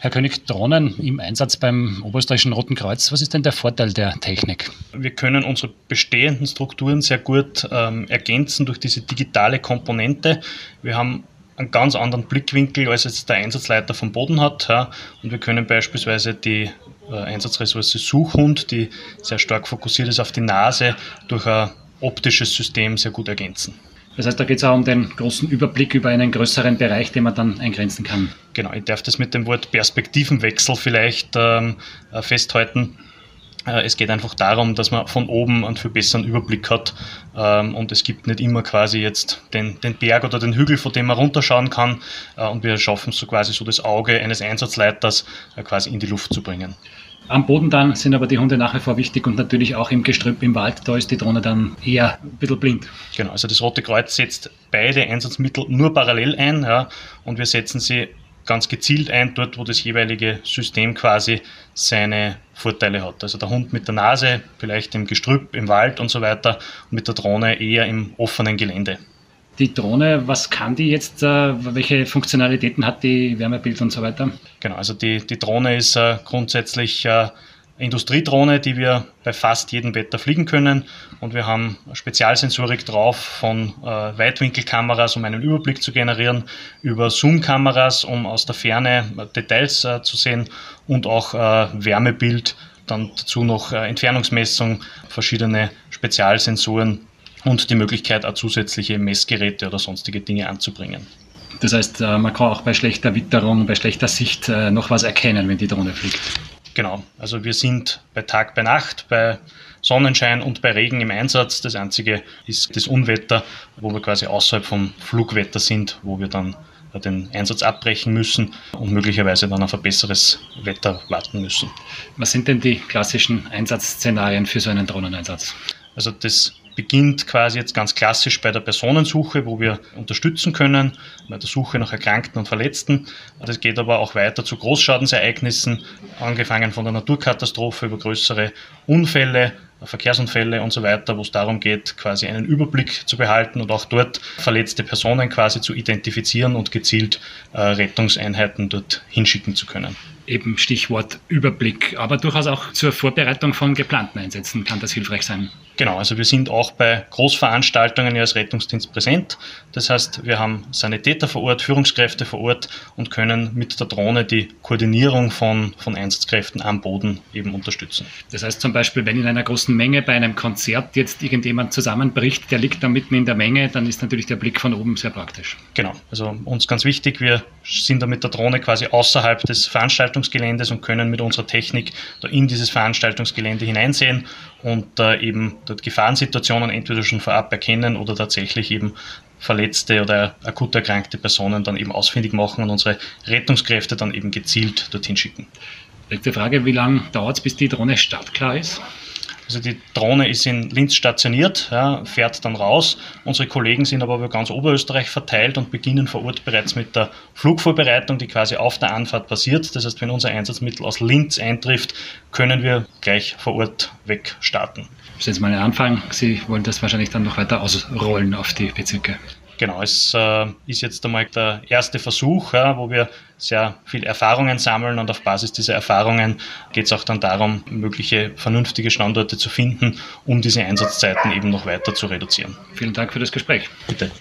Herr König, Drohnen im Einsatz beim Oberösterreichischen Roten Kreuz, was ist denn der Vorteil der Technik? Wir können unsere bestehenden Strukturen sehr gut ähm, ergänzen durch diese digitale Komponente. Wir haben einen ganz anderen Blickwinkel, als jetzt der Einsatzleiter vom Boden hat. Ja. Und wir können beispielsweise die äh, Einsatzressource Suchhund, die sehr stark fokussiert ist auf die Nase, durch ein optisches System sehr gut ergänzen. Das heißt, da geht es auch um den großen Überblick über einen größeren Bereich, den man dann eingrenzen kann. Genau, ich darf das mit dem Wort Perspektivenwechsel vielleicht ähm, äh, festhalten. Äh, es geht einfach darum, dass man von oben einen viel besseren Überblick hat ähm, und es gibt nicht immer quasi jetzt den, den Berg oder den Hügel, von dem man runterschauen kann äh, und wir schaffen so quasi so das Auge eines Einsatzleiters äh, quasi in die Luft zu bringen. Am Boden dann sind aber die Hunde nach wie vor wichtig und natürlich auch im Gestrüpp im Wald, da ist die Drohne dann eher ein bisschen blind. Genau, also das Rote Kreuz setzt beide Einsatzmittel nur parallel ein ja, und wir setzen sie ganz gezielt ein, dort wo das jeweilige System quasi seine Vorteile hat. Also der Hund mit der Nase, vielleicht im Gestrüpp, im Wald und so weiter, und mit der Drohne eher im offenen Gelände. Die Drohne, was kann die jetzt? Äh, welche Funktionalitäten hat die Wärmebild und so weiter? Genau, also die, die Drohne ist äh, grundsätzlich äh, Industriedrohne, die wir bei fast jedem Wetter fliegen können. Und wir haben Spezialsensorik drauf von äh, Weitwinkelkameras, um einen Überblick zu generieren, über Zoom-Kameras, um aus der Ferne äh, Details äh, zu sehen und auch äh, Wärmebild, dann dazu noch äh, Entfernungsmessung, verschiedene Spezialsensoren und die Möglichkeit, auch zusätzliche Messgeräte oder sonstige Dinge anzubringen. Das heißt, äh, man kann auch bei schlechter Witterung, bei schlechter Sicht noch was erkennen, wenn die Drohne fliegt. Genau, also wir sind bei Tag, bei Nacht, bei Sonnenschein und bei Regen im Einsatz. Das einzige ist das Unwetter, wo wir quasi außerhalb vom Flugwetter sind, wo wir dann den Einsatz abbrechen müssen und möglicherweise dann auf ein besseres Wetter warten müssen. Was sind denn die klassischen Einsatzszenarien für so einen Drohneneinsatz? Also das beginnt quasi jetzt ganz klassisch bei der Personensuche, wo wir unterstützen können, bei der Suche nach Erkrankten und Verletzten. Das geht aber auch weiter zu Großschadensereignissen, angefangen von der Naturkatastrophe über größere Unfälle, Verkehrsunfälle und so weiter, wo es darum geht, quasi einen Überblick zu behalten und auch dort verletzte Personen quasi zu identifizieren und gezielt äh, Rettungseinheiten dort hinschicken zu können eben Stichwort Überblick, aber durchaus auch zur Vorbereitung von geplanten Einsätzen kann das hilfreich sein. Genau, also wir sind auch bei Großveranstaltungen als Rettungsdienst präsent. Das heißt, wir haben Sanitäter vor Ort, Führungskräfte vor Ort und können mit der Drohne die Koordinierung von, von Einsatzkräften am Boden eben unterstützen. Das heißt zum Beispiel, wenn in einer großen Menge bei einem Konzert jetzt irgendjemand zusammenbricht, der liegt da mitten in der Menge, dann ist natürlich der Blick von oben sehr praktisch. Genau, also uns ganz wichtig, wir sind da mit der Drohne quasi außerhalb des Veranstaltungsgeländes und können mit unserer Technik da in dieses Veranstaltungsgelände hineinsehen und äh, eben dort Gefahrensituationen entweder schon vorab erkennen oder tatsächlich eben verletzte oder akut erkrankte Personen dann eben ausfindig machen und unsere Rettungskräfte dann eben gezielt dorthin schicken. Letzte Frage, wie lange dauert es, bis die Drohne startklar ist? Also die Drohne ist in Linz stationiert, ja, fährt dann raus. Unsere Kollegen sind aber über ganz Oberösterreich verteilt und beginnen vor Ort bereits mit der Flugvorbereitung, die quasi auf der Anfahrt passiert. Das heißt, wenn unser Einsatzmittel aus Linz eintrifft, können wir gleich vor Ort wegstarten. Das ist jetzt mal ein Anfang. Sie wollen das wahrscheinlich dann noch weiter ausrollen auf die Bezirke. Genau, es äh, ist jetzt einmal der erste Versuch, ja, wo wir sehr viel Erfahrungen sammeln und auf Basis dieser Erfahrungen geht es auch dann darum, mögliche vernünftige Standorte zu finden, um diese Einsatzzeiten eben noch weiter zu reduzieren. Vielen Dank für das Gespräch. Bitte.